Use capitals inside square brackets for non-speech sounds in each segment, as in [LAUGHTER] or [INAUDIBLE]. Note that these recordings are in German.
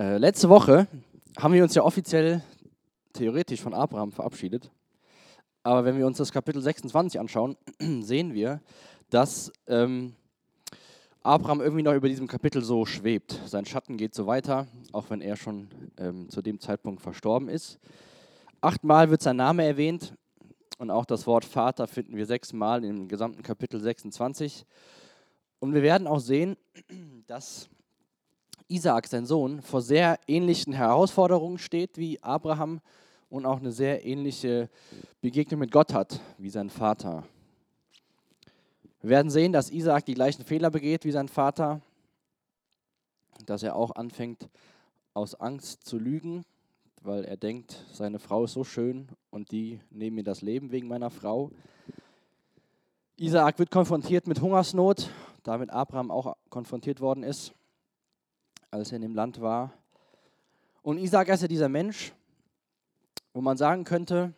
Äh, letzte Woche haben wir uns ja offiziell theoretisch von Abraham verabschiedet. Aber wenn wir uns das Kapitel 26 anschauen, [CLEARS THROAT] sehen wir, dass ähm, Abraham irgendwie noch über diesem Kapitel so schwebt. Sein Schatten geht so weiter, auch wenn er schon ähm, zu dem Zeitpunkt verstorben ist. Achtmal wird sein Name erwähnt und auch das Wort Vater finden wir sechsmal im gesamten Kapitel 26. Und wir werden auch sehen, [CLEARS THROAT] dass Isaak, sein Sohn, vor sehr ähnlichen Herausforderungen steht wie Abraham und auch eine sehr ähnliche Begegnung mit Gott hat wie sein Vater. Wir werden sehen, dass Isaak die gleichen Fehler begeht wie sein Vater, dass er auch anfängt aus Angst zu lügen, weil er denkt, seine Frau ist so schön und die nehmen mir das Leben wegen meiner Frau. Isaak wird konfrontiert mit Hungersnot, damit Abraham auch konfrontiert worden ist als er in dem Land war. Und Isaac ist ja dieser Mensch, wo man sagen könnte,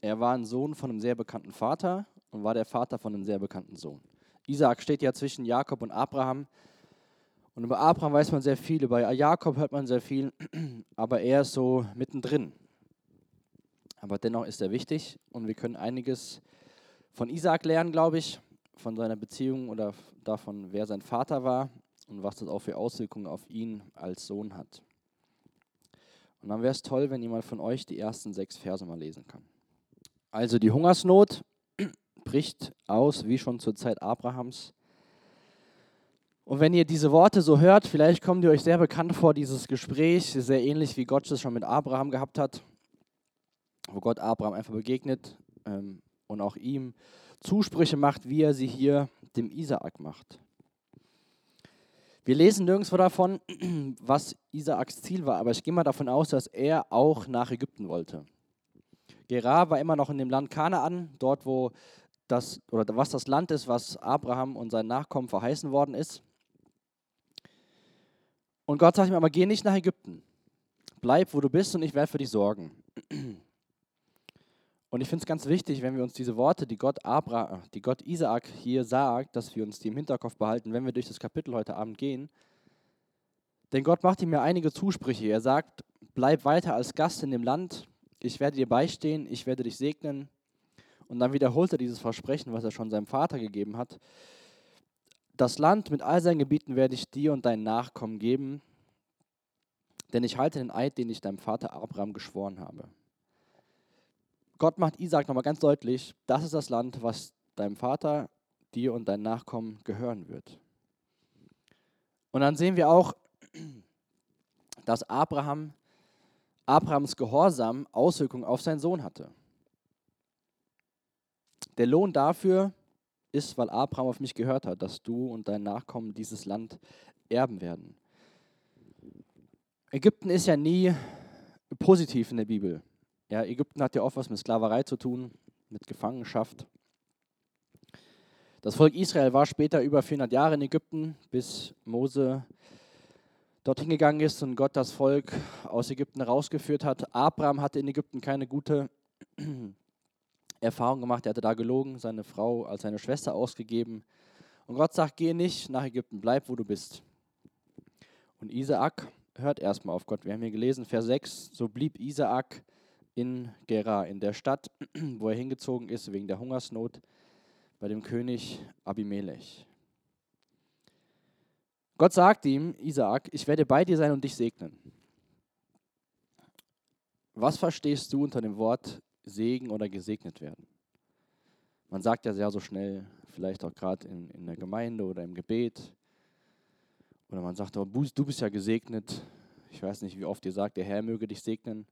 er war ein Sohn von einem sehr bekannten Vater und war der Vater von einem sehr bekannten Sohn. Isaac steht ja zwischen Jakob und Abraham. Und über Abraham weiß man sehr viel, über Jakob hört man sehr viel, [CLEARS THROAT] aber er ist so mittendrin. Aber dennoch ist er wichtig und wir können einiges von Isaac lernen, glaube ich, von seiner Beziehung oder davon, wer sein Vater war und was das auch für Auswirkungen auf ihn als Sohn hat. Und dann wäre es toll, wenn jemand von euch die ersten sechs Verse mal lesen kann. Also die Hungersnot [CLEARS THROAT] bricht aus, wie schon zur Zeit Abrahams. Und wenn ihr diese Worte so hört, vielleicht kommt ihr euch sehr bekannt vor, dieses Gespräch, sehr ähnlich wie Gott es schon mit Abraham gehabt hat, wo Gott Abraham einfach begegnet ähm, und auch ihm Zusprüche macht, wie er sie hier dem Isaak macht. Wir lesen nirgendwo davon, [CLEARS THROAT] was Isaaks Ziel war, aber ich gehe mal davon aus, dass er auch nach Ägypten wollte. Gerar war immer noch in dem Land Kanaan, dort wo das oder was das Land ist, was Abraham und seinen Nachkommen verheißen worden ist. Und Gott sagt ihm aber, geh nicht nach Ägypten. Bleib, wo du bist und ich werde für dich sorgen. [CLEARS THROAT] Und ich finde es ganz wichtig, wenn wir uns diese Worte, die Gott, Abra, die Gott Isaak hier sagt, dass wir uns die im Hinterkopf behalten, wenn wir durch das Kapitel heute Abend gehen. Denn Gott macht ihm ja einige Zusprüche. Er sagt, bleib weiter als Gast in dem Land, ich werde dir beistehen, ich werde dich segnen. Und dann wiederholt er dieses Versprechen, was er schon seinem Vater gegeben hat. Das Land mit all seinen Gebieten werde ich dir und deinen Nachkommen geben, denn ich halte den Eid, den ich deinem Vater Abraham geschworen habe. Gott macht Isaac nochmal ganz deutlich, das ist das Land, was deinem Vater, dir und deinen Nachkommen gehören wird. Und dann sehen wir auch, [CLEARS THROAT] dass Abraham, Abrahams Gehorsam Auswirkungen auf seinen Sohn hatte. Der Lohn dafür ist, weil Abraham auf mich gehört hat, dass du und dein Nachkommen dieses Land erben werden. Ägypten ist ja nie positiv in der Bibel. Ja, Ägypten hat ja oft was mit Sklaverei zu tun, mit Gefangenschaft. Das Volk Israel war später über 400 Jahre in Ägypten, bis Mose dorthin gegangen ist und Gott das Volk aus Ägypten rausgeführt hat. Abraham hatte in Ägypten keine gute [CLEARS THROAT] Erfahrung gemacht. Er hatte da gelogen, seine Frau als seine Schwester ausgegeben. Und Gott sagt, geh nicht nach Ägypten, bleib, wo du bist. Und Isaak hört erstmal auf Gott. Wir haben hier gelesen, Vers 6, so blieb Isaak in Gerar, in der Stadt, [CLEARS THROAT] wo er hingezogen ist wegen der Hungersnot bei dem König Abimelech. Gott sagt ihm, Isaak, ich werde bei dir sein und dich segnen. Was verstehst du unter dem Wort Segen oder gesegnet werden? Man sagt ja sehr so schnell, vielleicht auch gerade in, in der Gemeinde oder im Gebet. Oder man sagt, oh, du bist ja gesegnet. Ich weiß nicht, wie oft ihr sagt, der Herr möge dich segnen.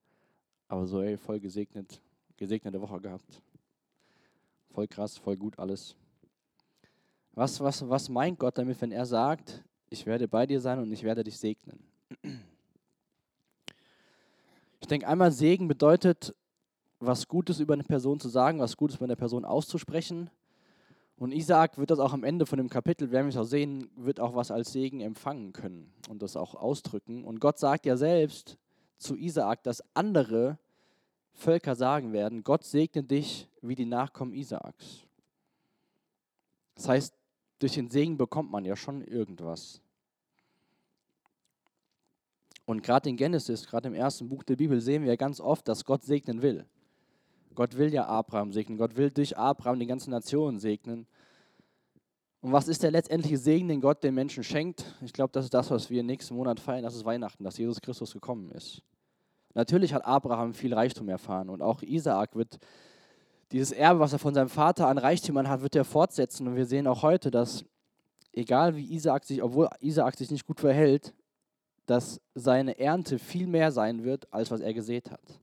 Aber so, ey, voll gesegnet, gesegnete Woche gehabt. Voll krass, voll gut alles. Was, was, was meint Gott damit, wenn er sagt, ich werde bei dir sein und ich werde dich segnen? Ich denke, einmal Segen bedeutet, was Gutes über eine Person zu sagen, was Gutes über eine Person auszusprechen. Und Isaac wird das auch am Ende von dem Kapitel, werden wir es auch sehen, wird auch was als Segen empfangen können und das auch ausdrücken. Und Gott sagt ja selbst, zu Isaak, dass andere Völker sagen werden, Gott segne dich wie die Nachkommen Isaaks. Das heißt, durch den Segen bekommt man ja schon irgendwas. Und gerade in Genesis, gerade im ersten Buch der Bibel, sehen wir ganz oft, dass Gott segnen will. Gott will ja Abraham segnen. Gott will durch Abraham die ganze Nation segnen. Und was ist der letztendliche Segen, den Gott den Menschen schenkt? Ich glaube, das ist das, was wir nächsten Monat feiern. Das ist Weihnachten, dass Jesus Christus gekommen ist. Natürlich hat Abraham viel Reichtum erfahren und auch Isaak wird dieses Erbe, was er von seinem Vater an Reichtümern hat, wird er fortsetzen. Und wir sehen auch heute, dass egal wie Isaak sich, obwohl Isaak sich nicht gut verhält, dass seine Ernte viel mehr sein wird, als was er gesät hat.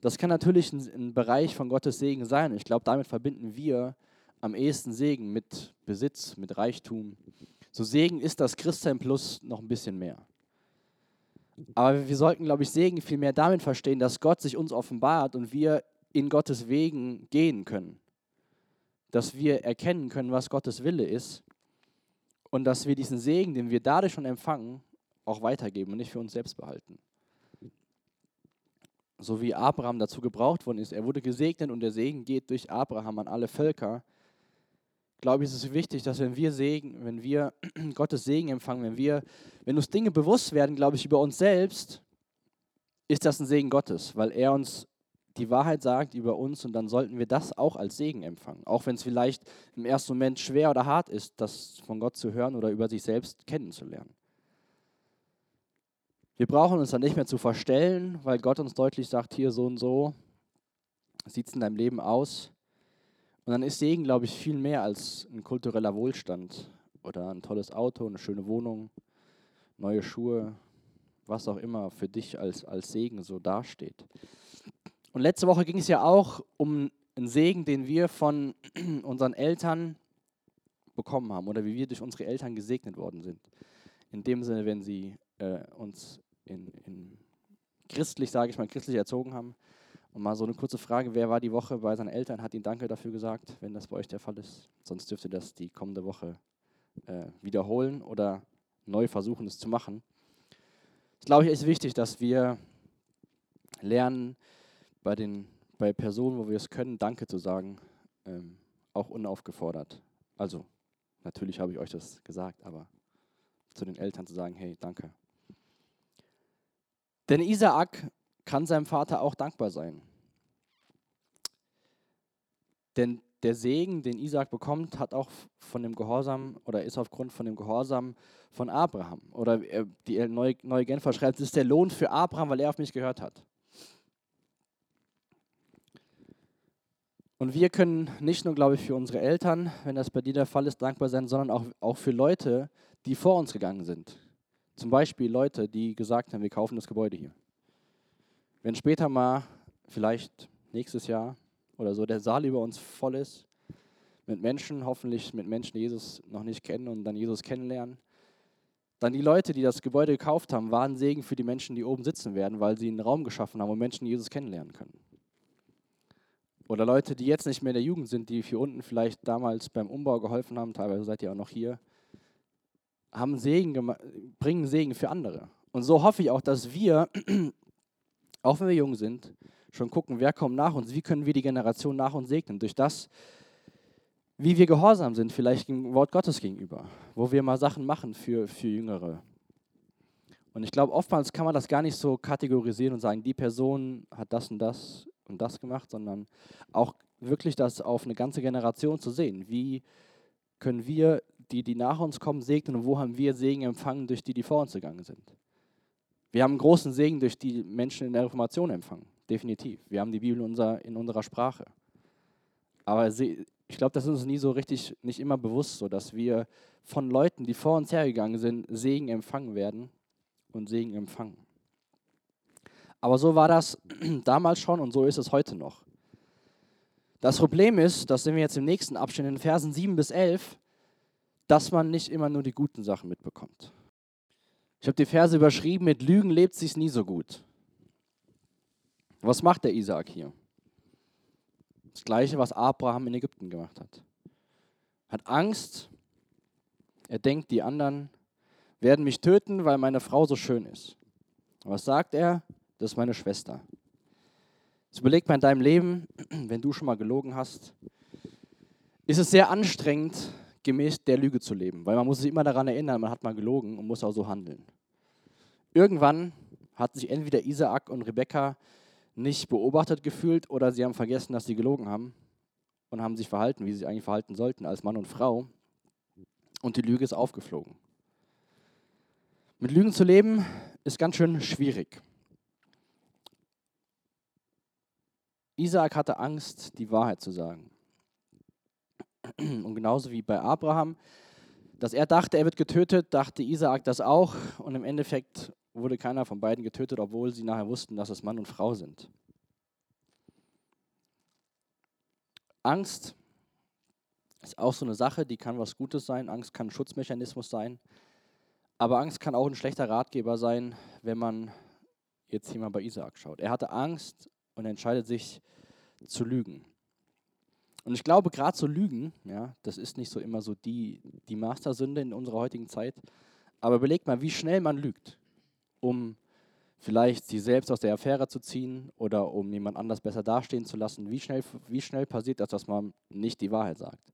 Das kann natürlich ein, ein Bereich von Gottes Segen sein. Ich glaube, damit verbinden wir am ehesten Segen mit Besitz, mit Reichtum. So Segen ist das Christsein plus noch ein bisschen mehr. Aber wir sollten, glaube ich, Segen viel mehr damit verstehen, dass Gott sich uns offenbart und wir in Gottes Wegen gehen können. Dass wir erkennen können, was Gottes Wille ist und dass wir diesen Segen, den wir dadurch schon empfangen, auch weitergeben und nicht für uns selbst behalten. So wie Abraham dazu gebraucht worden ist. Er wurde gesegnet und der Segen geht durch Abraham an alle Völker. Glaube ich, ist es wichtig, dass wenn wir Segen, wenn wir [CLEARS THROAT] Gottes Segen empfangen, wenn wir, wenn uns Dinge bewusst werden, glaube ich, über uns selbst, ist das ein Segen Gottes, weil er uns die Wahrheit sagt über uns und dann sollten wir das auch als Segen empfangen. Auch wenn es vielleicht im ersten Moment schwer oder hart ist, das von Gott zu hören oder über sich selbst kennenzulernen. Wir brauchen uns dann nicht mehr zu verstellen, weil Gott uns deutlich sagt, hier so und so sieht es in deinem Leben aus. Und dann ist Segen, glaube ich, viel mehr als ein kultureller Wohlstand oder ein tolles Auto, eine schöne Wohnung, neue Schuhe, was auch immer für dich als, als Segen so dasteht. Und letzte Woche ging es ja auch um einen Segen, den wir von [CLEARS THROAT] unseren Eltern bekommen haben oder wie wir durch unsere Eltern gesegnet worden sind. In dem Sinne, wenn sie äh, uns in, in christlich, sage ich mal, christlich erzogen haben. Und mal so eine kurze Frage, wer war die Woche bei seinen Eltern, hat ihnen Danke dafür gesagt, wenn das bei euch der Fall ist. Sonst dürft ihr das die kommende Woche äh, wiederholen oder neu versuchen, es zu machen. Das glaube ich ist wichtig, dass wir lernen, bei, den, bei Personen, wo wir es können, Danke zu sagen, ähm, auch unaufgefordert. Also, natürlich habe ich euch das gesagt, aber zu den Eltern zu sagen, hey, danke. Denn Isaak kann seinem Vater auch dankbar sein. Denn der Segen, den Isaak bekommt, hat auch von dem Gehorsam oder ist aufgrund von dem Gehorsam von Abraham. Oder die neue, neue Genfer schreibt, es ist der Lohn für Abraham, weil er auf mich gehört hat. Und wir können nicht nur, glaube ich, für unsere Eltern, wenn das bei dir der Fall ist, dankbar sein, sondern auch, auch für Leute, die vor uns gegangen sind. Zum Beispiel Leute, die gesagt haben, wir kaufen das Gebäude hier. Wenn später mal, vielleicht nächstes Jahr oder so, der Saal über uns voll ist, mit Menschen, hoffentlich mit Menschen, die Jesus noch nicht kennen und dann Jesus kennenlernen, dann die Leute, die das Gebäude gekauft haben, waren Segen für die Menschen, die oben sitzen werden, weil sie einen Raum geschaffen haben, wo Menschen Jesus kennenlernen können. Oder Leute, die jetzt nicht mehr in der Jugend sind, die hier unten vielleicht damals beim Umbau geholfen haben, teilweise seid ihr auch noch hier, haben Segen bringen Segen für andere. Und so hoffe ich auch, dass wir, auch wenn wir jung sind, schon gucken, wer kommt nach uns, wie können wir die Generation nach uns segnen, durch das, wie wir gehorsam sind, vielleicht dem Wort Gottes gegenüber, wo wir mal Sachen machen für, für Jüngere. Und ich glaube, oftmals kann man das gar nicht so kategorisieren und sagen, die Person hat das und das und das gemacht, sondern auch wirklich das auf eine ganze Generation zu sehen. Wie können wir, die, die nach uns kommen, segnen und wo haben wir Segen empfangen, durch die, die vor uns gegangen sind? Wir haben großen Segen durch die Menschen in der Reformation empfangen, definitiv. Wir haben die Bibel in, unser, in unserer Sprache. Aber ich glaube, das ist uns nie so richtig, nicht immer bewusst, so dass wir von Leuten, die vor uns hergegangen sind, Segen empfangen werden und Segen empfangen. Aber so war das [CLEARS THROAT] damals schon und so ist es heute noch. Das Problem ist, das sehen wir jetzt im nächsten Abschnitt, in Versen 7 bis 11, dass man nicht immer nur die guten Sachen mitbekommt. Ich habe die Verse überschrieben, mit Lügen lebt sich nie so gut. Was macht der Isaak hier? Das gleiche, was Abraham in Ägypten gemacht hat. Hat Angst, er denkt, die anderen werden mich töten, weil meine Frau so schön ist. Was sagt er? das ist meine Schwester. Jetzt überleg mal in deinem Leben, [CLEARS THROAT] wenn du schon mal gelogen hast, ist es sehr anstrengend, gemäß der Lüge zu leben, weil man muss sich immer daran erinnern, man hat mal gelogen und muss auch so handeln. Irgendwann hat sich entweder Isaak und Rebekka nicht beobachtet gefühlt oder sie haben vergessen, dass sie gelogen haben und haben sich verhalten, wie sie sich eigentlich verhalten sollten als Mann und Frau. Und die Lüge ist aufgeflogen. Mit Lügen zu leben ist ganz schön schwierig. Isaak hatte Angst, die Wahrheit zu sagen. Und genauso wie bei Abraham, dass er dachte, er wird getötet, dachte Isaak das auch. Und im Endeffekt wurde keiner von beiden getötet, obwohl sie nachher wussten, dass es Mann und Frau sind. Angst ist auch so eine Sache, die kann was Gutes sein. Angst kann ein Schutzmechanismus sein. Aber Angst kann auch ein schlechter Ratgeber sein, wenn man jetzt hier mal bei Isaak schaut. Er hatte Angst und entscheidet sich zu lügen. Und ich glaube, gerade so Lügen, ja, das ist nicht so immer so die, die Mastersünde in unserer heutigen Zeit. Aber überlegt mal, wie schnell man lügt, um vielleicht sie selbst aus der Affäre zu ziehen oder um jemand anders besser dastehen zu lassen. Wie schnell, wie schnell passiert das, dass man nicht die Wahrheit sagt?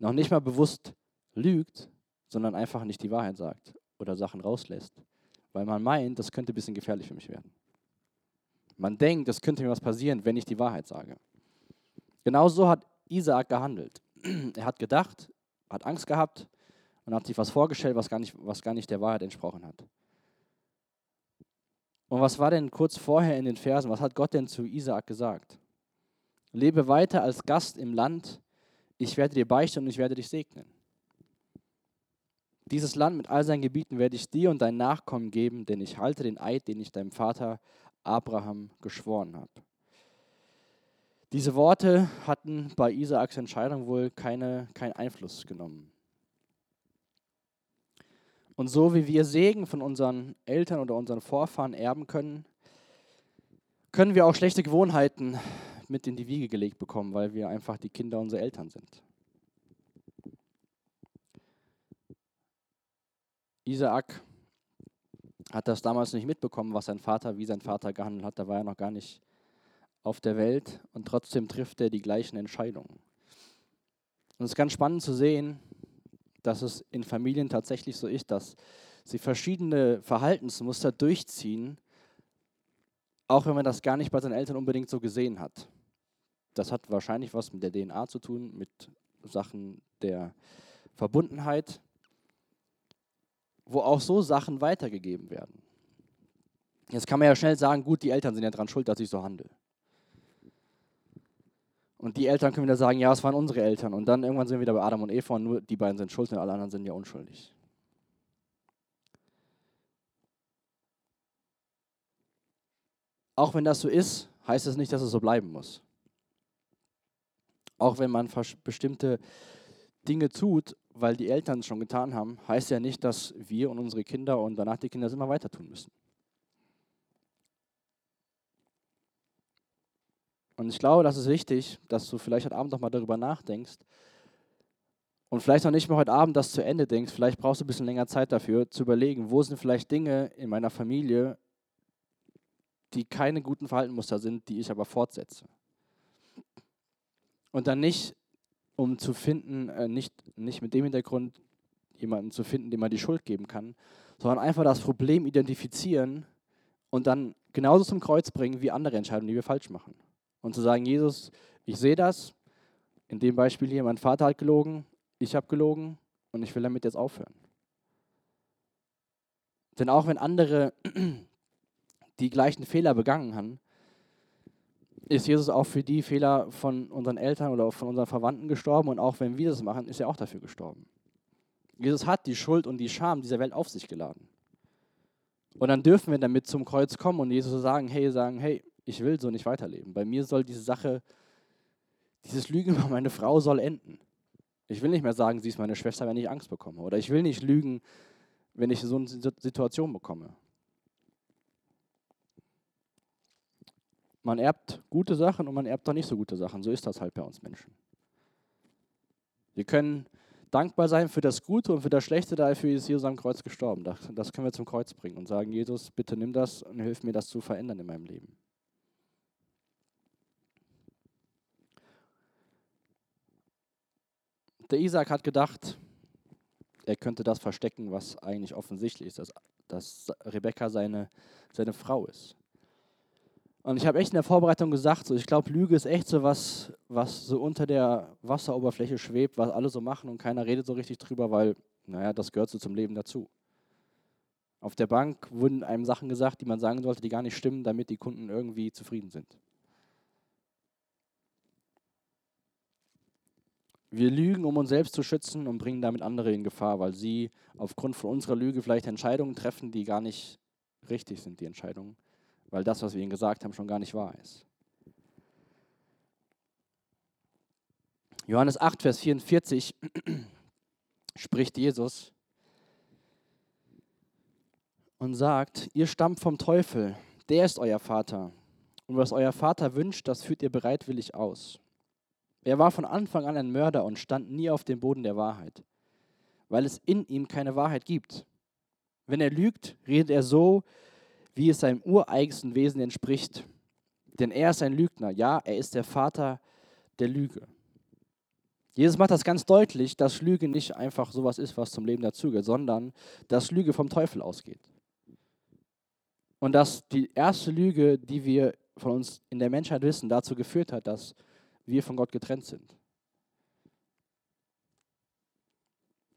Noch nicht mal bewusst lügt, sondern einfach nicht die Wahrheit sagt oder Sachen rauslässt, weil man meint, das könnte ein bisschen gefährlich für mich werden. Man denkt, es könnte mir was passieren, wenn ich die Wahrheit sage. Genauso hat Isaak gehandelt. [CLEARS THROAT] Er hat gedacht, hat Angst gehabt und hat sich was vorgestellt, was gar nicht, was gar nicht der Wahrheit entsprochen hat. Und was war denn kurz vorher in den Versen? Was hat Gott denn zu Isaak gesagt? Lebe weiter als Gast im Land. Ich werde dir beichten und ich werde dich segnen. Dieses Land mit all seinen Gebieten werde ich dir und deinen Nachkommen geben, denn ich halte den Eid, den ich deinem Vater Abraham geschworen habe. Diese Worte hatten bei Isaaks Entscheidung wohl keine, keinen Einfluss genommen. Und so wie wir Segen von unseren Eltern oder unseren Vorfahren erben können, können wir auch schlechte Gewohnheiten mit in die Wiege gelegt bekommen, weil wir einfach die Kinder unserer Eltern sind. Isaak hat das damals nicht mitbekommen, was sein Vater, wie sein Vater gehandelt hat. Da war er noch gar nicht auf der Welt und trotzdem trifft er die gleichen Entscheidungen. Und es ist ganz spannend zu sehen, dass es in Familien tatsächlich so ist, dass sie verschiedene Verhaltensmuster durchziehen, auch wenn man das gar nicht bei seinen Eltern unbedingt so gesehen hat. Das hat wahrscheinlich was mit der DNA zu tun, mit Sachen der Verbundenheit, wo auch so Sachen weitergegeben werden. Jetzt kann man ja schnell sagen, gut, die Eltern sind ja daran schuld, dass ich so handle. Und die Eltern können wieder sagen, ja, es waren unsere Eltern. Und dann irgendwann sind wir wieder bei Adam und Eva und nur die beiden sind schuld und alle anderen sind ja unschuldig. Auch wenn das so ist, heißt es das nicht, dass es so bleiben muss. Auch wenn man bestimmte Dinge tut, weil die Eltern es schon getan haben, heißt ja nicht, dass wir und unsere Kinder und danach die Kinder es immer weiter tun müssen. Und ich glaube, das ist wichtig, dass du vielleicht heute Abend noch mal darüber nachdenkst und vielleicht noch nicht mal heute Abend das zu Ende denkst. Vielleicht brauchst du ein bisschen länger Zeit dafür, zu überlegen, wo sind vielleicht Dinge in meiner Familie, die keine guten Verhaltensmuster sind, die ich aber fortsetze. Und dann nicht um zu finden, äh, nicht, nicht mit dem Hintergrund, jemanden zu finden, dem man die Schuld geben kann, sondern einfach das Problem identifizieren und dann genauso zum Kreuz bringen wie andere Entscheidungen, die wir falsch machen. Und zu sagen, Jesus, ich sehe das, in dem Beispiel hier, mein Vater hat gelogen, ich habe gelogen und ich will damit jetzt aufhören. Denn auch wenn andere [CLEARS THROAT] die gleichen Fehler begangen haben, ist Jesus auch für die Fehler von unseren Eltern oder von unseren Verwandten gestorben und auch wenn wir das machen, ist er auch dafür gestorben. Jesus hat die Schuld und die Scham dieser Welt auf sich geladen. Und dann dürfen wir damit zum Kreuz kommen und Jesus sagen, hey, sagen, hey, ich will so nicht weiterleben. Bei mir soll diese Sache, dieses Lügen [LAUGHS] über meine Frau soll enden. Ich will nicht mehr sagen, sie ist meine Schwester, wenn ich Angst bekomme. Oder ich will nicht lügen, wenn ich so eine Situation bekomme. Man erbt gute Sachen und man erbt auch nicht so gute Sachen. So ist das halt bei uns Menschen. Wir können dankbar sein für das Gute und für das Schlechte, dafür ist Jesus am Kreuz gestorben. Das, das können wir zum Kreuz bringen und sagen, Jesus, bitte nimm das und hilf mir, das zu verändern in meinem Leben. Der Isaac hat gedacht, er könnte das verstecken, was eigentlich offensichtlich ist, dass, dass Rebecca seine, seine Frau ist. Und ich habe echt in der Vorbereitung gesagt, so, ich glaube, Lüge ist echt so was, was so unter der Wasseroberfläche schwebt, was alle so machen und keiner redet so richtig drüber, weil, naja, das gehört so zum Leben dazu. Auf der Bank wurden einem Sachen gesagt, die man sagen sollte, die gar nicht stimmen, damit die Kunden irgendwie zufrieden sind. Wir lügen, um uns selbst zu schützen und bringen damit andere in Gefahr, weil sie aufgrund von unserer Lüge vielleicht Entscheidungen treffen, die gar nicht richtig sind, die Entscheidungen weil das, was wir ihnen gesagt haben, schon gar nicht wahr ist. Johannes 8, Vers 44 [CLEARS THROAT] spricht Jesus und sagt, ihr stammt vom Teufel, der ist euer Vater. Und was euer Vater wünscht, das führt ihr bereitwillig aus. Er war von Anfang an ein Mörder und stand nie auf dem Boden der Wahrheit, weil es in ihm keine Wahrheit gibt. Wenn er lügt, redet er so, wie es seinem ureigensten Wesen entspricht. Denn er ist ein Lügner. Ja, er ist der Vater der Lüge. Jesus macht das ganz deutlich, dass Lüge nicht einfach sowas ist, was zum Leben dazugehört, sondern dass Lüge vom Teufel ausgeht. Und dass die erste Lüge, die wir von uns in der Menschheit wissen, dazu geführt hat, dass wir von Gott getrennt sind.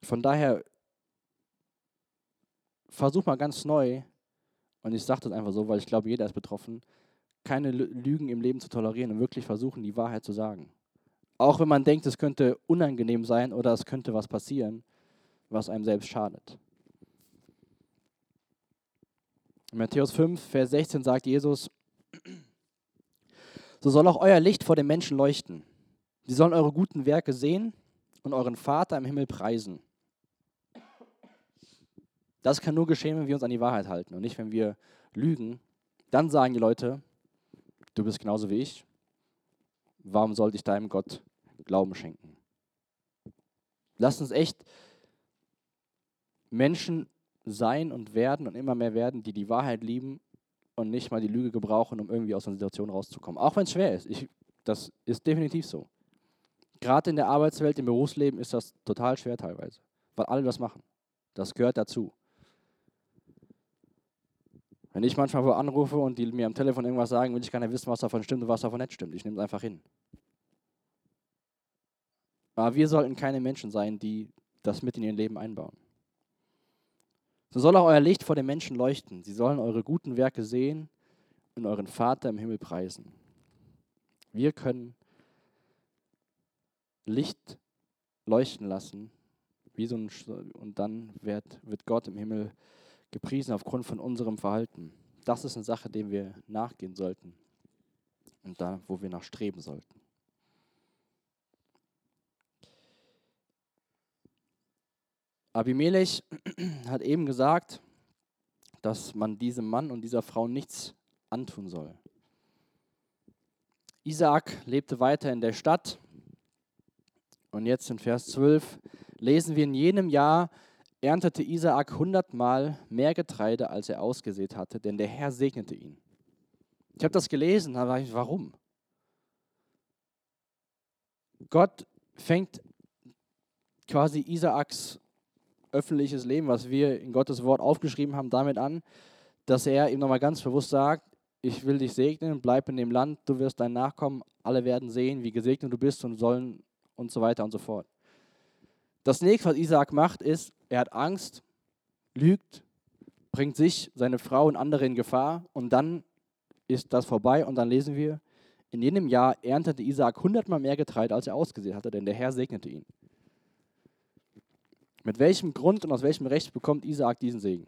Von daher versuch mal ganz neu, und ich sage das einfach so, weil ich glaube, jeder ist betroffen, keine Lügen im Leben zu tolerieren und wirklich versuchen, die Wahrheit zu sagen. Auch wenn man denkt, es könnte unangenehm sein oder es könnte was passieren, was einem selbst schadet. In Matthäus 5, Vers 16 sagt Jesus, so soll auch euer Licht vor den Menschen leuchten. Sie sollen eure guten Werke sehen und euren Vater im Himmel preisen. Das kann nur geschehen, wenn wir uns an die Wahrheit halten und nicht, wenn wir lügen. Dann sagen die Leute, du bist genauso wie ich. Warum sollte ich deinem Gott Glauben schenken? Lass uns echt Menschen sein und werden und immer mehr werden, die die Wahrheit lieben und nicht mal die Lüge gebrauchen, um irgendwie aus einer Situation rauszukommen. Auch wenn es schwer ist. Ich, das ist definitiv so. Gerade in der Arbeitswelt, im Berufsleben ist das total schwer teilweise, weil alle das machen. Das gehört dazu. Wenn ich manchmal wo anrufe und die mir am Telefon irgendwas sagen, will ich gar nicht wissen, was davon stimmt und was davon nicht stimmt. Ich nehme es einfach hin. Aber wir sollten keine Menschen sein, die das mit in ihr Leben einbauen. So soll auch euer Licht vor den Menschen leuchten. Sie sollen eure guten Werke sehen und euren Vater im Himmel preisen. Wir können Licht leuchten lassen, wie so ein, und dann wird, wird Gott im Himmel gepriesen aufgrund von unserem Verhalten. Das ist eine Sache, dem wir nachgehen sollten und da, wo wir nachstreben sollten. Abimelech [CLEARS THROAT] hat eben gesagt, dass man diesem Mann und dieser Frau nichts antun soll. Isaak lebte weiter in der Stadt. Und jetzt in Vers 12 lesen wir in jenem Jahr erntete Isaak hundertmal mehr Getreide, als er ausgesät hatte, denn der Herr segnete ihn. Ich habe das gelesen, aber warum? Gott fängt quasi Isaaks öffentliches Leben, was wir in Gottes Wort aufgeschrieben haben, damit an, dass er ihm nochmal ganz bewusst sagt, ich will dich segnen, bleib in dem Land, du wirst dein Nachkommen, alle werden sehen, wie gesegnet du bist und sollen und so weiter und so fort. Das nächste, was Isaak macht, ist, er hat Angst, lügt, bringt sich, seine Frau und andere in Gefahr und dann ist das vorbei und dann lesen wir, in jenem Jahr erntete Isaak hundertmal mehr Getreide, als er ausgesehen hatte, denn der Herr segnete ihn. Mit welchem Grund und aus welchem Recht bekommt Isaak diesen Segen?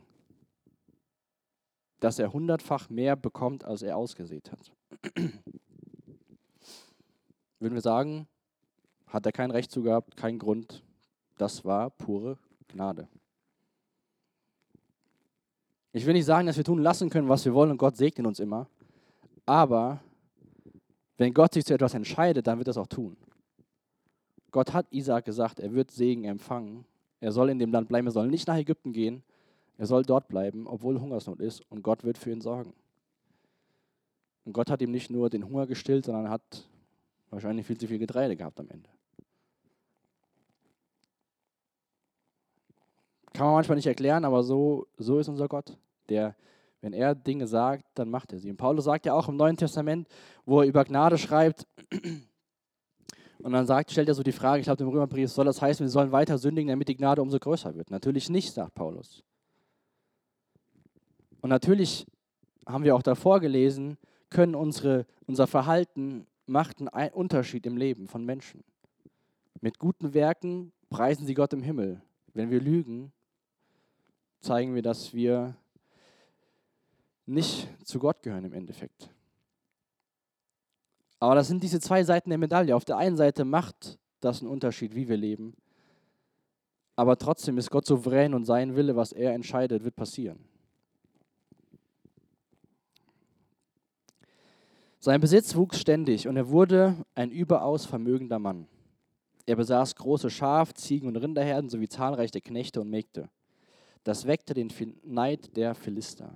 Dass er hundertfach mehr bekommt, als er ausgesät hat. [CLEARS THROAT] Würden wir sagen, hat er kein Recht zu gehabt, keinen Grund, das war pure Gnade. Ich will nicht sagen, dass wir tun lassen können, was wir wollen und Gott segnet uns immer. Aber wenn Gott sich zu etwas entscheidet, dann wird er es auch tun. Gott hat Isaac gesagt, er wird Segen empfangen. Er soll in dem Land bleiben, er soll nicht nach Ägypten gehen. Er soll dort bleiben, obwohl Hungersnot ist und Gott wird für ihn sorgen. Und Gott hat ihm nicht nur den Hunger gestillt, sondern hat wahrscheinlich viel zu viel Getreide gehabt am Ende. Kann man manchmal nicht erklären, aber so, so ist unser Gott, der, wenn er Dinge sagt, dann macht er sie. Und Paulus sagt ja auch im Neuen Testament, wo er über Gnade schreibt, und dann sagt, stellt er so die Frage, ich glaube im Römerbrief, soll das heißen, wir sollen weiter sündigen, damit die Gnade umso größer wird? Natürlich nicht, sagt Paulus. Und natürlich haben wir auch davor gelesen, können unsere, unser Verhalten macht einen Unterschied im Leben von Menschen. Mit guten Werken preisen sie Gott im Himmel. Wenn wir lügen, zeigen wir, dass wir nicht zu Gott gehören im Endeffekt. Aber das sind diese zwei Seiten der Medaille. Auf der einen Seite macht das einen Unterschied, wie wir leben. Aber trotzdem ist Gott souverän und sein Wille, was er entscheidet, wird passieren. Sein Besitz wuchs ständig und er wurde ein überaus vermögender Mann. Er besaß große Schaf-, Ziegen- und Rinderherden sowie zahlreiche Knechte und Mägde. Das weckte den Neid der Philister.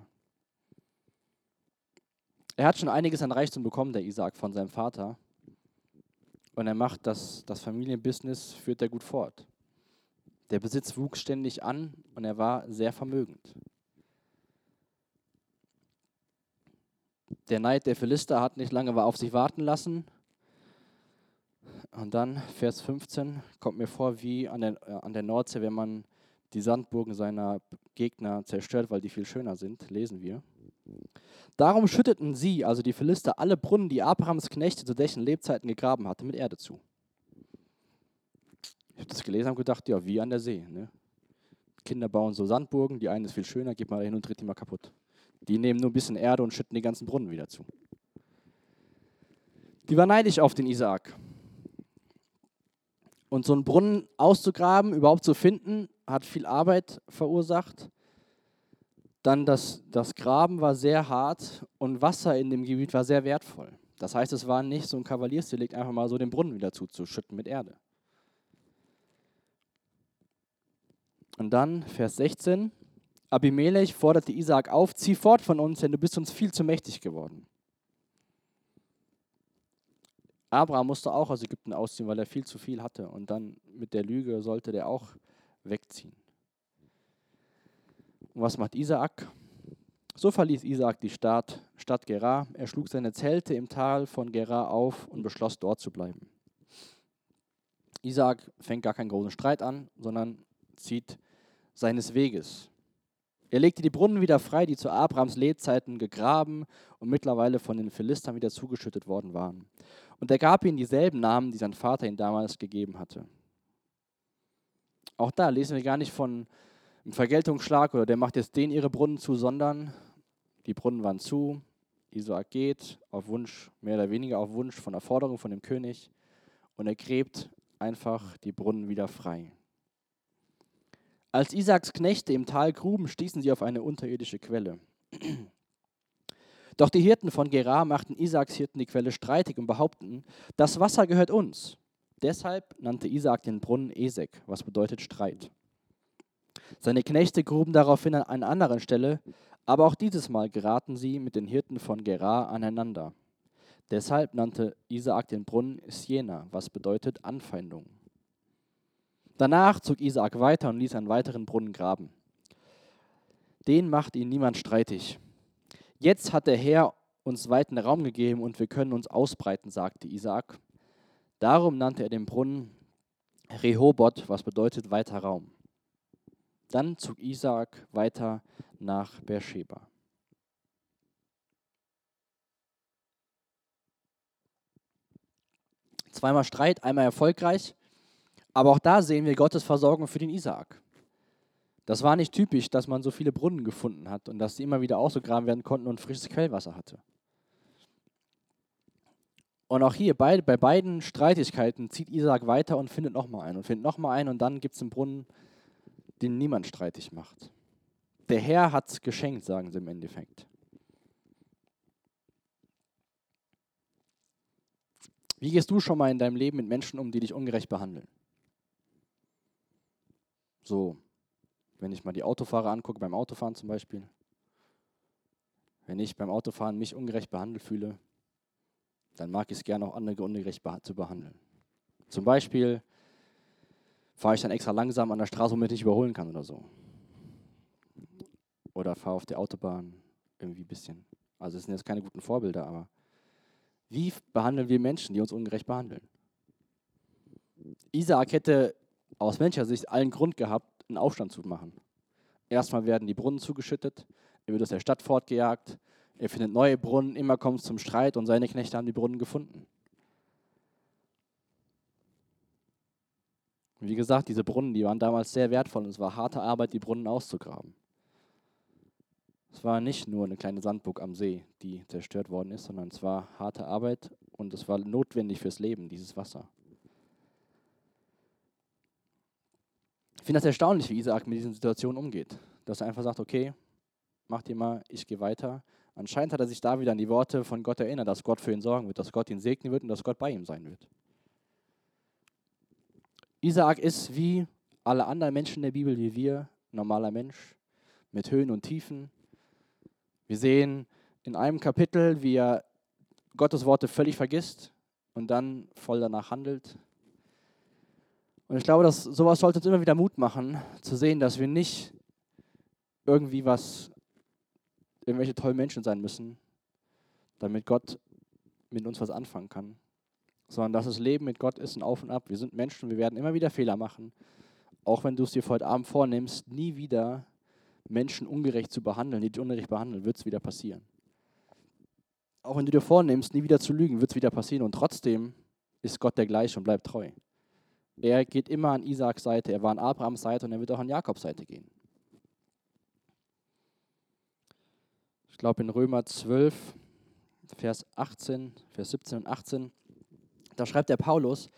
Er hat schon einiges an Reichtum bekommen, der Isaac, von seinem Vater. Und er macht das, das Familienbusiness, führt er gut fort. Der Besitz wuchs ständig an und er war sehr vermögend. Der Neid der Philister hat nicht lange auf sich warten lassen. Und dann, Vers 15, kommt mir vor wie an der, äh, an der Nordsee, wenn man die Sandburgen seiner Gegner zerstört, weil die viel schöner sind, lesen wir. Darum schütteten sie, also die Philister, alle Brunnen, die Abrahams Knechte zu dessen Lebzeiten gegraben hatte, mit Erde zu. Ich habe das gelesen und gedacht, ja, wie an der See. Ne? Kinder bauen so Sandburgen, die eine ist viel schöner, geht mal hin und tritt die mal kaputt. Die nehmen nur ein bisschen Erde und schütten die ganzen Brunnen wieder zu. Die war neidisch auf den Isaak. Und so einen Brunnen auszugraben, überhaupt zu finden, hat viel Arbeit verursacht. Dann das, das Graben war sehr hart und Wasser in dem Gebiet war sehr wertvoll. Das heißt, es war nicht so ein Kavaliersdelikt, einfach mal so den Brunnen wieder zuzuschütten mit Erde. Und dann Vers 16. Abimelech forderte Isaak auf, zieh fort von uns, denn du bist uns viel zu mächtig geworden. Abraham musste auch aus Ägypten ausziehen, weil er viel zu viel hatte. Und dann mit der Lüge sollte der auch wegziehen. Und was macht Isaak? So verließ Isaak die Stadt, Stadt Gerar. Er schlug seine Zelte im Tal von Gerar auf und beschloss, dort zu bleiben. Isaak fängt gar keinen großen Streit an, sondern zieht seines Weges. Er legte die Brunnen wieder frei, die zu Abrahams Lebzeiten gegraben und mittlerweile von den Philistern wieder zugeschüttet worden waren. Und er gab ihnen dieselben Namen, die sein Vater ihm damals gegeben hatte. Auch da lesen wir gar nicht von einem Vergeltungsschlag oder der macht jetzt den ihre Brunnen zu, sondern die Brunnen waren zu. Isaak geht auf Wunsch, mehr oder weniger auf Wunsch von der Forderung von dem König und er gräbt einfach die Brunnen wieder frei. Als Isaaks Knechte im Tal gruben, stießen sie auf eine unterirdische Quelle. Doch die Hirten von Gerar machten Isaaks Hirten die Quelle streitig und behaupteten, das Wasser gehört uns. Deshalb nannte Isaak den Brunnen Esek, was bedeutet Streit. Seine Knechte gruben daraufhin an einer anderen Stelle, aber auch dieses Mal geraten sie mit den Hirten von Gerar aneinander. Deshalb nannte Isaak den Brunnen Siena, was bedeutet Anfeindung. Danach zog Isaak weiter und ließ einen weiteren Brunnen graben. Den machte ihn niemand streitig. Jetzt hat der Herr uns weiten Raum gegeben und wir können uns ausbreiten, sagte Isaak. Darum nannte er den Brunnen Rehobot, was bedeutet weiter Raum. Dann zog Isaak weiter nach Beersheba. Zweimal Streit, einmal erfolgreich. Aber auch da sehen wir Gottes Versorgung für den Isaak. Das war nicht typisch, dass man so viele Brunnen gefunden hat und dass sie immer wieder ausgegraben werden konnten und frisches Quellwasser hatte. Und auch hier bei, bei beiden Streitigkeiten zieht Isaak weiter und findet nochmal einen und findet nochmal einen und dann gibt es einen Brunnen, den niemand streitig macht. Der Herr hat es geschenkt, sagen sie im Endeffekt. Wie gehst du schon mal in deinem Leben mit Menschen um, die dich ungerecht behandeln? So, wenn ich mal die Autofahrer angucke, beim Autofahren zum Beispiel. Wenn ich beim Autofahren mich ungerecht behandelt fühle, dann mag ich es gerne auch andere ungerecht zu behandeln. Zum Beispiel fahre ich dann extra langsam an der Straße, womit ich nicht überholen kann oder so. oder fahr auf der Autobahn irgendwie ein bisschen. Also es sind jetzt keine guten Vorbilder, aber wie behandeln wir Menschen, die uns ungerecht behandeln? Isaak hätte aus menschlicher Sicht allen Grund gehabt, einen Aufstand zu machen. Erstmal werden die Brunnen zugeschüttet, er wird aus der Stadt fortgejagt, er findet neue Brunnen, immer kommt es zum Streit und seine Knechte haben die Brunnen gefunden. Wie gesagt, diese Brunnen, die waren damals sehr wertvoll und es war harte Arbeit, die Brunnen auszugraben. Es war nicht nur eine kleine Sandburg am See, die zerstört worden ist, sondern es war harte Arbeit und es war notwendig fürs Leben, dieses Wasser. Ich finde das erstaunlich, wie Isaac mit diesen Situationen umgeht. Dass er einfach sagt, okay, mach dir mal, ich gehe weiter. Anscheinend hat er sich da wieder an die Worte von Gott erinnert, dass Gott für ihn sorgen wird, dass Gott ihn segnen wird und dass Gott bei ihm sein wird. Isaac ist wie alle anderen Menschen der Bibel, wie wir, normaler Mensch, mit Höhen und Tiefen, wir sehen in einem Kapitel, wie er Gottes Worte völlig vergisst und dann voll danach handelt. Und ich glaube, dass sowas sollte uns immer wieder Mut machen, zu sehen, dass wir nicht irgendwie was, irgendwelche tollen Menschen sein müssen, damit Gott mit uns was anfangen kann, sondern dass das Leben mit Gott ist ein Auf und Ab. Wir sind Menschen, wir werden immer wieder Fehler machen. Auch wenn du es dir heute Abend vornimmst, nie wieder Menschen ungerecht zu behandeln, die dich ungerecht behandeln, wird es wieder passieren. Auch wenn du dir vornimmst, nie wieder zu lügen, wird es wieder passieren. Und trotzdem ist Gott der gleiche und bleibt treu. Er geht immer an Isaaks Seite, er war an Abrahams Seite und er wird auch an Jakobs Seite gehen. Ich glaube in Römer 12, Vers 18, Vers 17 und 18, da schreibt der Paulus,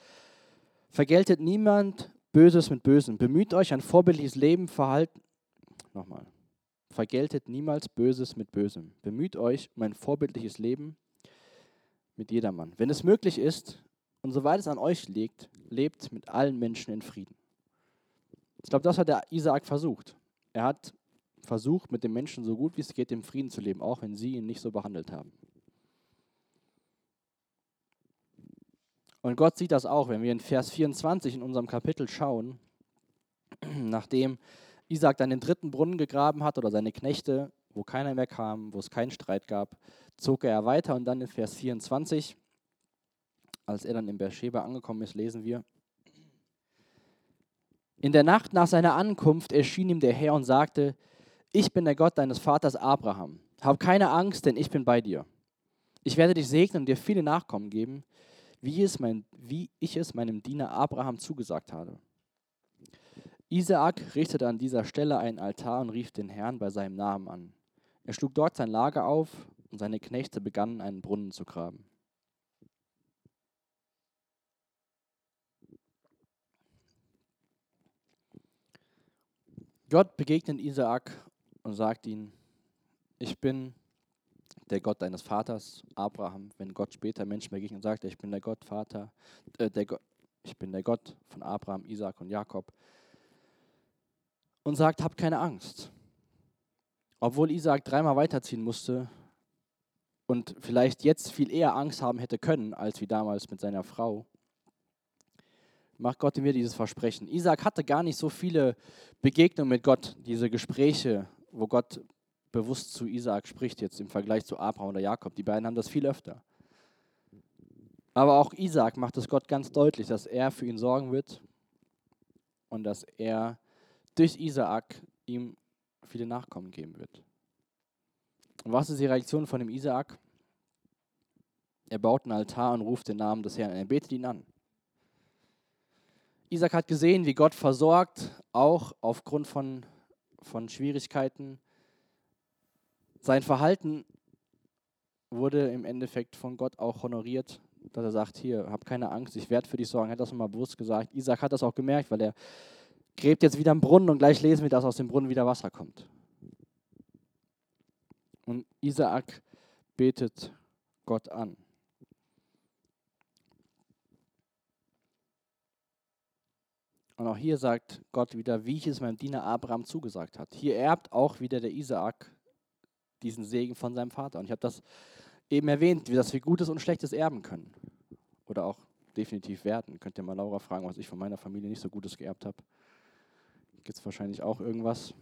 vergeltet niemand Böses mit Bösem, bemüht euch ein vorbildliches Leben, verhalten, Nochmal. Vergeltet niemals Böses mit Bösem. Bemüht euch um ein vorbildliches Leben mit jedermann. Wenn es möglich ist und soweit es an euch liegt, lebt mit allen Menschen in Frieden. Ich glaube, das hat der Isaak versucht. Er hat versucht, mit den Menschen so gut wie es geht im Frieden zu leben, auch wenn sie ihn nicht so behandelt haben. Und Gott sieht das auch, wenn wir in Vers 24 in unserem Kapitel schauen, [CLEARS THROAT] nachdem Isaac dann den dritten Brunnen gegraben hat oder seine Knechte, wo keiner mehr kam, wo es keinen Streit gab, zog er weiter und dann in Vers 24, als er dann in Beersheba angekommen ist, lesen wir, in der Nacht nach seiner Ankunft erschien ihm der Herr und sagte, ich bin der Gott deines Vaters Abraham. Hab keine Angst, denn ich bin bei dir. Ich werde dich segnen und dir viele Nachkommen geben, wie, es mein, wie ich es meinem Diener Abraham zugesagt habe. Isaak richtete an dieser Stelle einen Altar und rief den Herrn bei seinem Namen an. Er schlug dort sein Lager auf und seine Knechte begannen einen Brunnen zu graben. Gott begegnet Isaak und sagt ihm, ich bin der Gott deines Vaters, Abraham. Wenn Gott später Menschen begegnet und sagt, ich bin der Gott, Vater, äh, der Go ich bin der Gott von Abraham, Isaak und Jakob, und sagt, hab keine Angst. Obwohl Isaac dreimal weiterziehen musste und vielleicht jetzt viel eher Angst haben hätte können, als wie damals mit seiner Frau, macht Gott mir dieses Versprechen. Isaac hatte gar nicht so viele Begegnungen mit Gott, diese Gespräche, wo Gott bewusst zu Isaac spricht, jetzt im Vergleich zu Abraham oder Jakob. Die beiden haben das viel öfter. Aber auch Isaac macht es Gott ganz deutlich, dass er für ihn sorgen wird und dass er durch Isaak ihm viele Nachkommen geben wird. Und was ist die Reaktion von dem Isaak? Er baut einen Altar und ruft den Namen des Herrn. Er betet ihn an. Isaac hat gesehen, wie Gott versorgt, auch aufgrund von, von Schwierigkeiten. Sein Verhalten wurde im Endeffekt von Gott auch honoriert, dass er sagt, hier, hab keine Angst, ich werde für dich sorgen. Er hat das nochmal bewusst gesagt. Isaac hat das auch gemerkt, weil er gräbt jetzt wieder einen Brunnen und gleich lesen wir, dass aus dem Brunnen wieder Wasser kommt. Und Isaak betet Gott an. Und auch hier sagt Gott wieder, wie ich es meinem Diener Abraham zugesagt hat. Hier erbt auch wieder der Isaak diesen Segen von seinem Vater. Und ich habe das eben erwähnt, dass wir Gutes und Schlechtes erben können. Oder auch definitiv werden. Könnt ihr mal Laura fragen, was ich von meiner Familie nicht so Gutes geerbt habe gibt es wahrscheinlich auch irgendwas.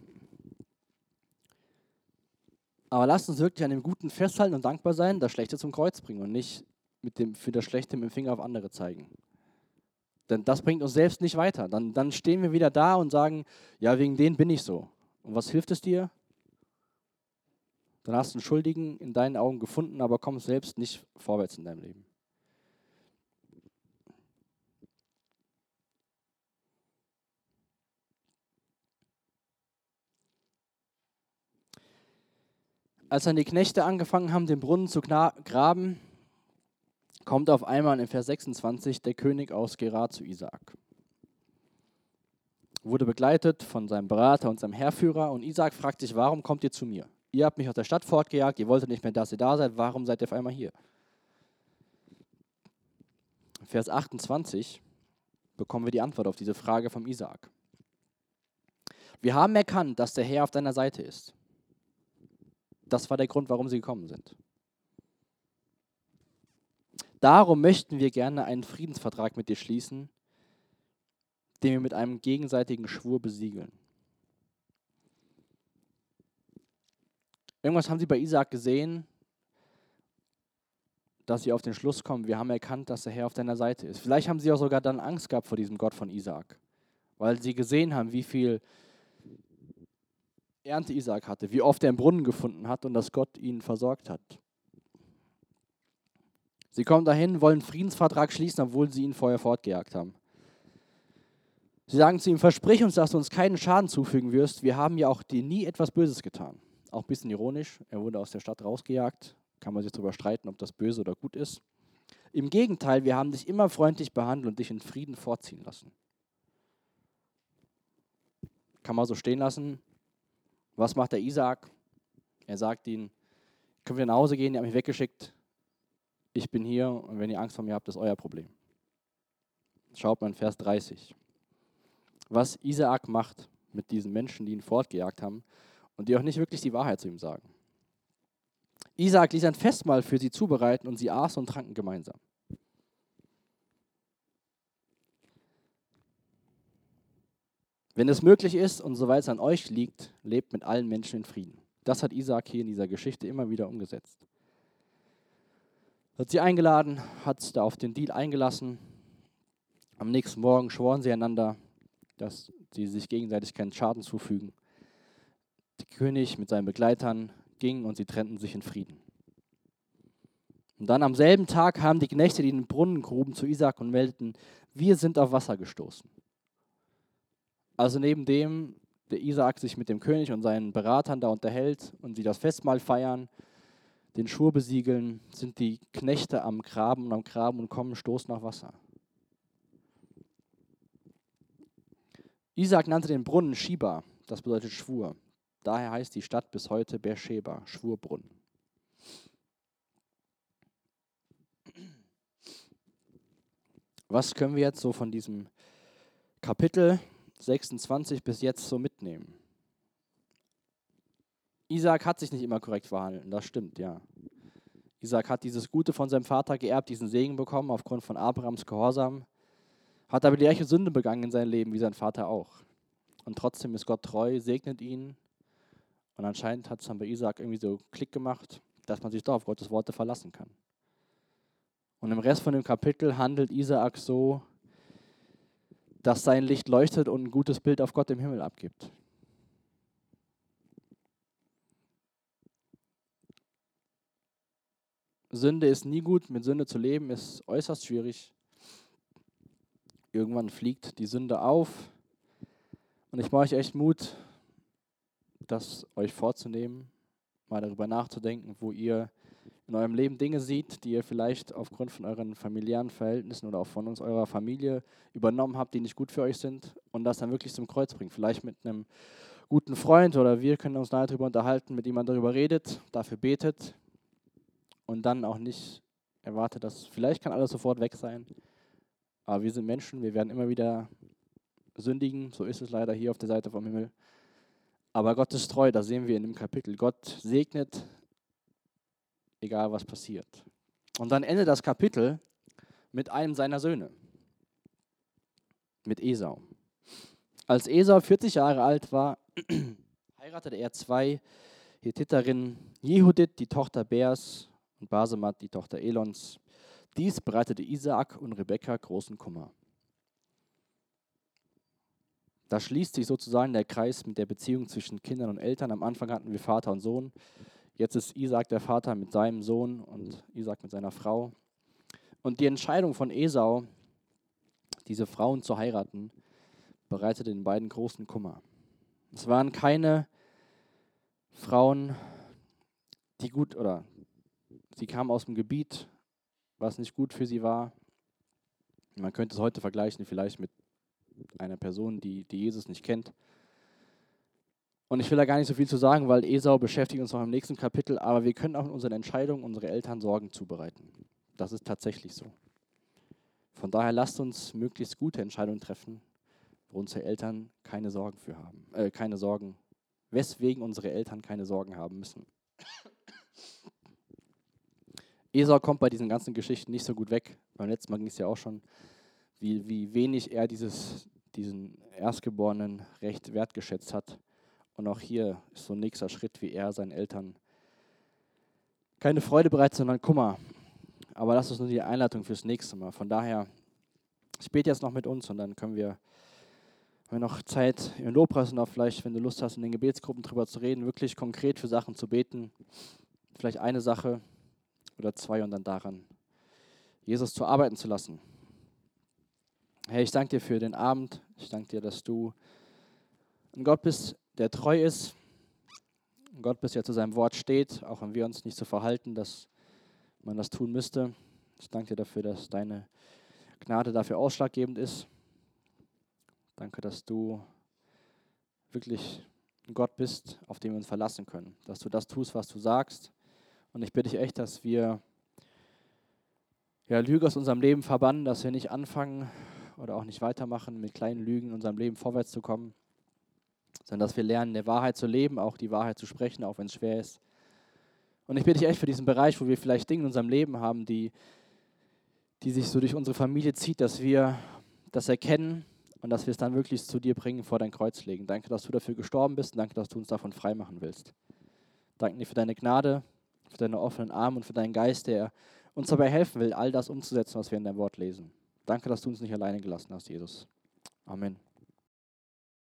Aber lasst uns wirklich an dem Guten festhalten und dankbar sein, das Schlechte zum Kreuz bringen und nicht mit dem, für das Schlechte mit dem Finger auf andere zeigen. Denn das bringt uns selbst nicht weiter. Dann, dann stehen wir wieder da und sagen, ja, wegen denen bin ich so. Und was hilft es dir? Dann hast du einen Schuldigen in deinen Augen gefunden, aber kommst selbst nicht vorwärts in deinem Leben. Als dann die Knechte angefangen haben, den Brunnen zu graben, kommt auf einmal in Vers 26 der König aus Gerar zu Isaak. Wurde begleitet von seinem Berater und seinem Herrführer und Isaak fragt sich, warum kommt ihr zu mir? Ihr habt mich aus der Stadt fortgejagt, ihr wolltet nicht mehr, dass ihr da seid, warum seid ihr auf einmal hier? Vers 28 bekommen wir die Antwort auf diese Frage vom Isaak. Wir haben erkannt, dass der Herr auf deiner Seite ist. Das war der Grund, warum sie gekommen sind. Darum möchten wir gerne einen Friedensvertrag mit dir schließen, den wir mit einem gegenseitigen Schwur besiegeln. Irgendwas haben sie bei Isaac gesehen, dass sie auf den Schluss kommen, wir haben erkannt, dass der Herr auf deiner Seite ist. Vielleicht haben sie auch sogar dann Angst gehabt vor diesem Gott von Isaac, weil sie gesehen haben, wie viel Ernte Isaac hatte, wie oft er einen Brunnen gefunden hat und dass Gott ihn versorgt hat. Sie kommen dahin, wollen einen Friedensvertrag schließen, obwohl sie ihn vorher fortgejagt haben. Sie sagen zu ihm, versprich uns, dass du uns keinen Schaden zufügen wirst. Wir haben ja auch dir nie etwas Böses getan. Auch ein bisschen ironisch, er wurde aus der Stadt rausgejagt. Kann man sich darüber streiten, ob das böse oder gut ist. Im Gegenteil, wir haben dich immer freundlich behandelt und dich in Frieden vorziehen lassen. Kann man so stehen lassen. Was macht der Isaak? Er sagt ihnen, können wir nach Hause gehen, ihr habt mich weggeschickt, ich bin hier und wenn ihr Angst vor mir habt, ist euer Problem. Schaut mal in Vers 30. Was Isaak macht mit diesen Menschen, die ihn fortgejagt haben und die auch nicht wirklich die Wahrheit zu ihm sagen. Isaak ließ ein Festmahl für sie zubereiten und sie aßen und tranken gemeinsam. Wenn es möglich ist und soweit es an euch liegt, lebt mit allen Menschen in Frieden. Das hat Isaak hier in dieser Geschichte immer wieder umgesetzt hat sie eingeladen, hat da auf den Deal eingelassen. Am nächsten Morgen schworen sie einander, dass sie sich gegenseitig keinen Schaden zufügen. Der König mit seinen Begleitern ging und sie trennten sich in Frieden. Und dann am selben Tag kamen die Knechte, die in den Brunnen gruben, zu Isaac und meldeten, wir sind auf Wasser gestoßen. Also neben dem, der Isaac sich mit dem König und seinen Beratern da unterhält und sie das Festmahl feiern, den Schwur besiegeln, sind die Knechte am Graben und am Graben und kommen Stoß nach Wasser. Isaac nannte den Brunnen Shiba, das bedeutet Schwur. Daher heißt die Stadt bis heute Beersheba, Schwurbrunnen. Was können wir jetzt so von diesem Kapitel 26 bis jetzt so mitnehmen? Isaac hat sich nicht immer korrekt verhalten, das stimmt, ja. Isaac hat dieses Gute von seinem Vater geerbt, diesen Segen bekommen aufgrund von Abrahams Gehorsam, hat aber die gleiche Sünde begangen in seinem Leben wie sein Vater auch. Und trotzdem ist Gott treu, segnet ihn. Und anscheinend hat es dann bei Isaac irgendwie so Klick gemacht, dass man sich doch auf Gottes Worte verlassen kann. Und im Rest von dem Kapitel handelt Isaac so, dass sein Licht leuchtet und ein gutes Bild auf Gott im Himmel abgibt. Sünde ist nie gut, mit Sünde zu leben ist äußerst schwierig. Irgendwann fliegt die Sünde auf. Und ich mache euch echt Mut, das euch vorzunehmen, mal darüber nachzudenken, wo ihr in eurem Leben Dinge seht, die ihr vielleicht aufgrund von euren familiären Verhältnissen oder auch von uns, eurer Familie übernommen habt, die nicht gut für euch sind und das dann wirklich zum Kreuz bringt. Vielleicht mit einem guten Freund oder wir können uns nahe darüber unterhalten, mit jemandem darüber redet, dafür betet, und dann auch nicht erwartet, dass vielleicht kann alles sofort weg sein. Aber wir sind Menschen, wir werden immer wieder sündigen, so ist es leider hier auf der Seite vom Himmel. Aber Gott ist treu, das sehen wir in dem Kapitel. Gott segnet, egal was passiert. Und dann endet das Kapitel mit einem seiner Söhne, mit Esau. Als Esau 40 Jahre alt war, [CLEARS THROAT] heiratete er zwei Hethiterin Jehudit, die Tochter Beers, und Basemat, die Tochter Elons. Dies bereitete Isaak und Rebekka großen Kummer. Da schließt sich sozusagen der Kreis mit der Beziehung zwischen Kindern und Eltern. Am Anfang hatten wir Vater und Sohn. Jetzt ist Isaac der Vater mit seinem Sohn und Isaac mit seiner Frau. Und die Entscheidung von Esau, diese Frauen zu heiraten, bereitete den beiden großen Kummer. Es waren keine Frauen, die gut oder sie kamen aus dem Gebiet, was nicht gut für sie war. Man könnte es heute vergleichen vielleicht mit einer Person, die, die Jesus nicht kennt. Und ich will da gar nicht so viel zu sagen, weil Esau beschäftigt uns noch im nächsten Kapitel, aber wir können auch in unseren Entscheidungen unsere Eltern Sorgen zubereiten. Das ist tatsächlich so. Von daher lasst uns möglichst gute Entscheidungen treffen, wo unsere Eltern keine Sorgen für haben, äh, keine Sorgen, weswegen unsere Eltern keine Sorgen haben müssen. [COUGHS] Esau kommt bei diesen ganzen Geschichten nicht so gut weg. Beim letzten Mal ging es ja auch schon, wie, wie wenig er dieses, diesen Erstgeborenen recht wertgeschätzt hat. Und auch hier ist so ein nächster Schritt, wie er seinen Eltern keine Freude bereitet, sondern Kummer. Aber das ist nur die Einleitung fürs nächste Mal. Von daher, ich bete jetzt noch mit uns und dann können wir, haben wir noch Zeit im Lobpreis und auch vielleicht, wenn du Lust hast, in den Gebetsgruppen drüber zu reden, wirklich konkret für Sachen zu beten. Vielleicht eine Sache, oder zwei und dann daran, Jesus zu arbeiten zu lassen. Herr, ich danke dir für den Abend. Ich danke dir, dass du ein Gott bist, der treu ist. Ein Gott bist, der zu seinem Wort steht, auch wenn wir uns nicht so verhalten, dass man das tun müsste. Ich danke dir dafür, dass deine Gnade dafür ausschlaggebend ist. Danke, dass du wirklich ein Gott bist, auf den wir uns verlassen können. Dass du das tust, was du sagst und ich bitte dich echt, dass wir ja, Lüge aus unserem Leben verbannen, dass wir nicht anfangen oder auch nicht weitermachen, mit kleinen Lügen in unserem Leben vorwärts zu kommen, sondern dass wir lernen, der Wahrheit zu leben, auch die Wahrheit zu sprechen, auch wenn es schwer ist. Und ich bitte dich echt für diesen Bereich, wo wir vielleicht Dinge in unserem Leben haben, die, die sich so durch unsere Familie zieht, dass wir das erkennen und dass wir es dann wirklich zu dir bringen, vor dein Kreuz legen. Danke, dass du dafür gestorben bist und danke, dass du uns davon frei machen willst. Danke dir für deine Gnade, für deine offenen Arme und für deinen Geist, der uns dabei helfen will, all das umzusetzen, was wir in deinem Wort lesen. Danke, dass du uns nicht alleine gelassen hast, Jesus. Amen.